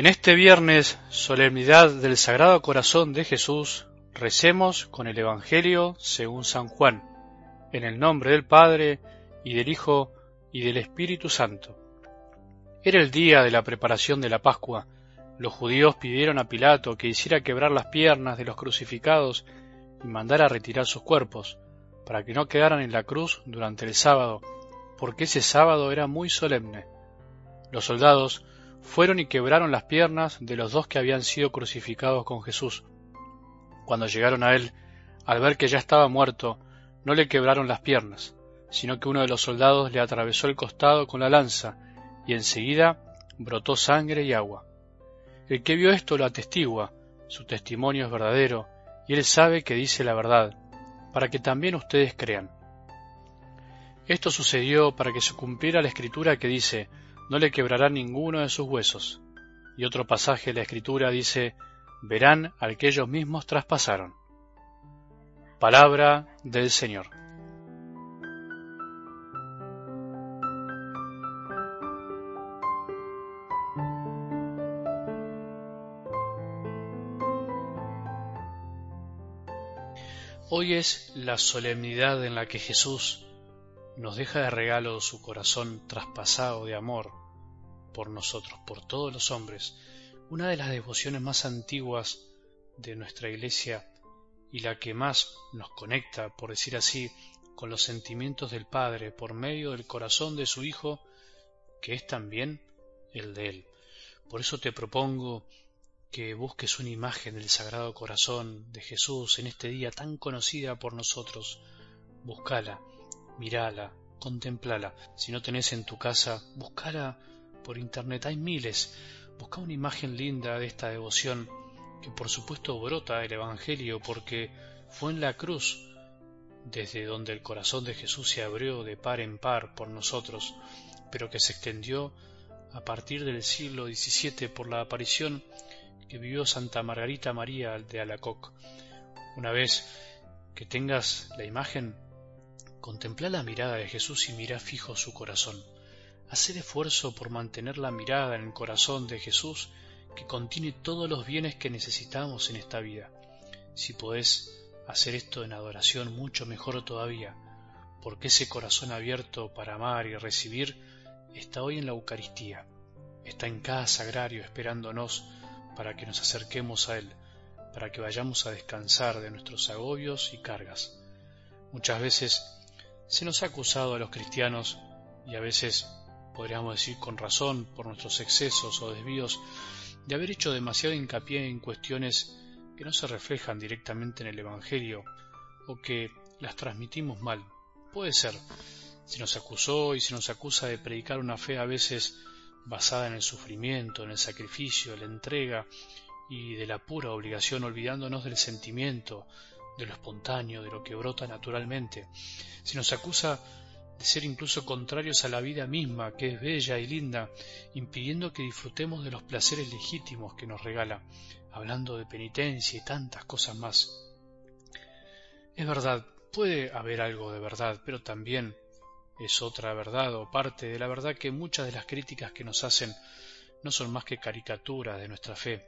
En este viernes, solemnidad del Sagrado Corazón de Jesús, recemos con el Evangelio según San Juan, en el nombre del Padre, y del Hijo, y del Espíritu Santo. Era el día de la preparación de la Pascua. Los judíos pidieron a Pilato que hiciera quebrar las piernas de los crucificados y mandara retirar sus cuerpos, para que no quedaran en la cruz durante el sábado, porque ese sábado era muy solemne. Los soldados fueron y quebraron las piernas de los dos que habían sido crucificados con Jesús. Cuando llegaron a él, al ver que ya estaba muerto, no le quebraron las piernas, sino que uno de los soldados le atravesó el costado con la lanza, y enseguida brotó sangre y agua. El que vio esto lo atestigua, su testimonio es verdadero, y él sabe que dice la verdad, para que también ustedes crean. Esto sucedió para que se cumpliera la escritura que dice, no le quebrará ninguno de sus huesos. Y otro pasaje de la Escritura dice, verán al que ellos mismos traspasaron. Palabra del Señor. Hoy es la solemnidad en la que Jesús nos deja de regalo su corazón traspasado de amor por nosotros, por todos los hombres, una de las devociones más antiguas de nuestra Iglesia y la que más nos conecta, por decir así, con los sentimientos del Padre por medio del corazón de su Hijo, que es también el de Él. Por eso te propongo que busques una imagen del Sagrado Corazón de Jesús en este día tan conocida por nosotros. Búscala, mirala, contemplala. Si no tenés en tu casa, buscala por internet. Hay miles. Busca una imagen linda de esta devoción que por supuesto brota del Evangelio porque fue en la cruz desde donde el corazón de Jesús se abrió de par en par por nosotros, pero que se extendió a partir del siglo XVII por la aparición que vivió Santa Margarita María de Alacoc. Una vez que tengas la imagen, Contempla la mirada de Jesús y mira fijo su corazón. Haz el esfuerzo por mantener la mirada en el corazón de Jesús que contiene todos los bienes que necesitamos en esta vida. Si podés hacer esto en adoración, mucho mejor todavía, porque ese corazón abierto para amar y recibir está hoy en la Eucaristía, está en cada sagrario esperándonos para que nos acerquemos a Él, para que vayamos a descansar de nuestros agobios y cargas. Muchas veces se nos ha acusado a los cristianos, y a veces podríamos decir con razón por nuestros excesos o desvíos, de haber hecho demasiado hincapié en cuestiones que no se reflejan directamente en el Evangelio o que las transmitimos mal. Puede ser. Se nos acusó y se nos acusa de predicar una fe a veces basada en el sufrimiento, en el sacrificio, la entrega y de la pura obligación, olvidándonos del sentimiento, de lo espontáneo, de lo que brota naturalmente. Se nos acusa de ser incluso contrarios a la vida misma, que es bella y linda, impidiendo que disfrutemos de los placeres legítimos que nos regala, hablando de penitencia y tantas cosas más. Es verdad, puede haber algo de verdad, pero también es otra verdad o parte de la verdad que muchas de las críticas que nos hacen no son más que caricaturas de nuestra fe,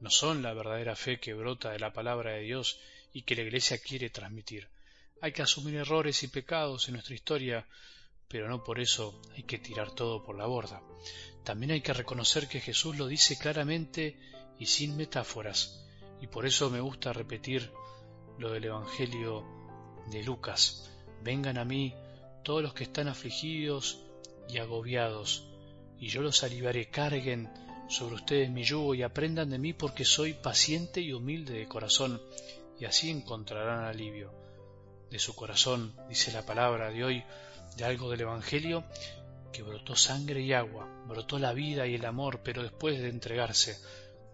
no son la verdadera fe que brota de la palabra de Dios y que la Iglesia quiere transmitir. Hay que asumir errores y pecados en nuestra historia, pero no por eso hay que tirar todo por la borda. También hay que reconocer que Jesús lo dice claramente y sin metáforas, y por eso me gusta repetir lo del Evangelio de Lucas. Vengan a mí todos los que están afligidos y agobiados, y yo los aliviaré, carguen sobre ustedes mi yugo y aprendan de mí porque soy paciente y humilde de corazón, y así encontrarán alivio. De su corazón, dice la palabra de hoy, de algo del Evangelio, que brotó sangre y agua, brotó la vida y el amor, pero después de entregarse,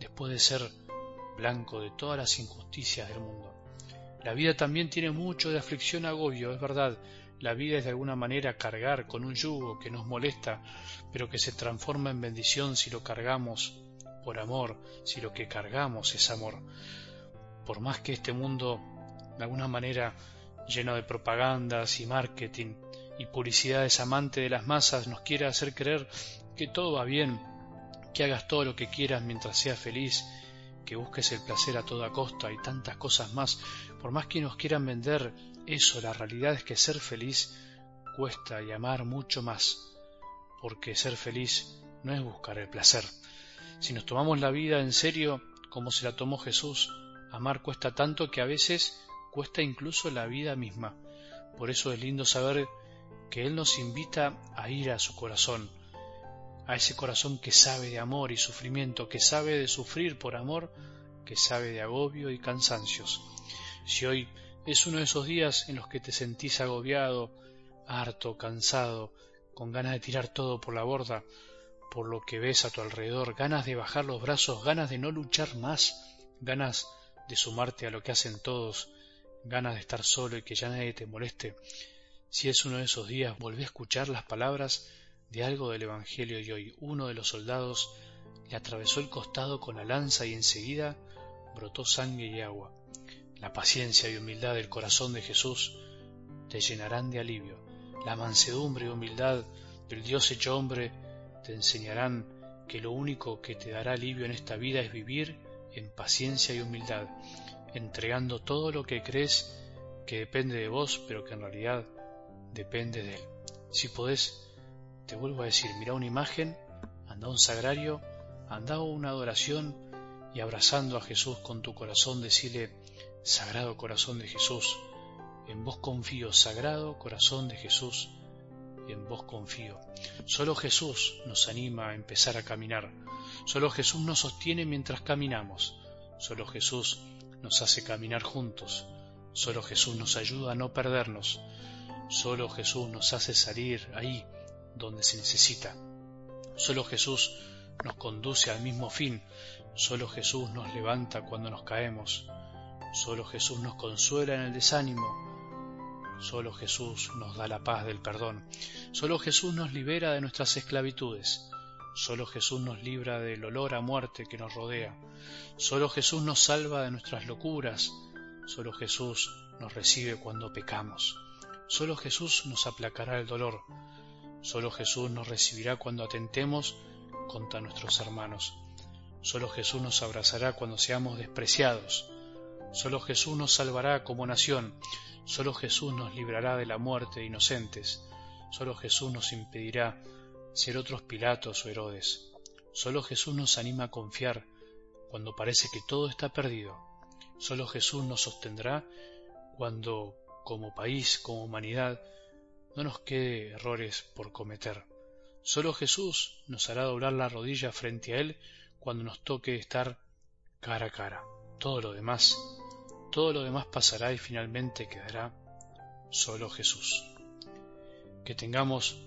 después de ser blanco de todas las injusticias del mundo. La vida también tiene mucho de aflicción agobio, es verdad, la vida es de alguna manera cargar con un yugo que nos molesta, pero que se transforma en bendición si lo cargamos por amor, si lo que cargamos es amor por más que este mundo, de alguna manera lleno de propagandas y marketing y publicidades amante de las masas, nos quiera hacer creer que todo va bien, que hagas todo lo que quieras mientras seas feliz, que busques el placer a toda costa y tantas cosas más, por más que nos quieran vender eso, la realidad es que ser feliz cuesta y amar mucho más, porque ser feliz no es buscar el placer. Si nos tomamos la vida en serio, como se la tomó Jesús, amar cuesta tanto que a veces cuesta incluso la vida misma. Por eso es lindo saber que Él nos invita a ir a su corazón, a ese corazón que sabe de amor y sufrimiento, que sabe de sufrir por amor, que sabe de agobio y cansancios. Si hoy es uno de esos días en los que te sentís agobiado, harto, cansado, con ganas de tirar todo por la borda, por lo que ves a tu alrededor, ganas de bajar los brazos, ganas de no luchar más, ganas de sumarte a lo que hacen todos, ganas de estar solo y que ya nadie te moleste. Si es uno de esos días, volvé a escuchar las palabras de algo del Evangelio y hoy uno de los soldados le atravesó el costado con la lanza y enseguida brotó sangre y agua. La paciencia y humildad del corazón de Jesús te llenarán de alivio. La mansedumbre y humildad del Dios hecho hombre te enseñarán que lo único que te dará alivio en esta vida es vivir en paciencia y humildad, entregando todo lo que crees que depende de vos, pero que en realidad depende de Él. Si podés, te vuelvo a decir, mira una imagen, anda a un sagrario, anda a una adoración y abrazando a Jesús con tu corazón, decirle, Sagrado corazón de Jesús, en vos confío, Sagrado corazón de Jesús, en vos confío. Solo Jesús nos anima a empezar a caminar. Solo Jesús nos sostiene mientras caminamos. Solo Jesús nos hace caminar juntos. Solo Jesús nos ayuda a no perdernos. Solo Jesús nos hace salir ahí donde se necesita. Solo Jesús nos conduce al mismo fin. Solo Jesús nos levanta cuando nos caemos. Solo Jesús nos consuela en el desánimo. Solo Jesús nos da la paz del perdón. Solo Jesús nos libera de nuestras esclavitudes. Solo Jesús nos libra del olor a muerte que nos rodea. Solo Jesús nos salva de nuestras locuras. Solo Jesús nos recibe cuando pecamos. Solo Jesús nos aplacará el dolor. Solo Jesús nos recibirá cuando atentemos contra nuestros hermanos. Solo Jesús nos abrazará cuando seamos despreciados. Solo Jesús nos salvará como nación. Solo Jesús nos librará de la muerte de inocentes. Solo Jesús nos impedirá ser otros Pilatos o Herodes. Solo Jesús nos anima a confiar cuando parece que todo está perdido. Solo Jesús nos sostendrá cuando, como país, como humanidad, no nos quede errores por cometer. Solo Jesús nos hará doblar la rodilla frente a Él cuando nos toque estar cara a cara. Todo lo demás todo lo demás pasará y finalmente quedará solo Jesús. Que tengamos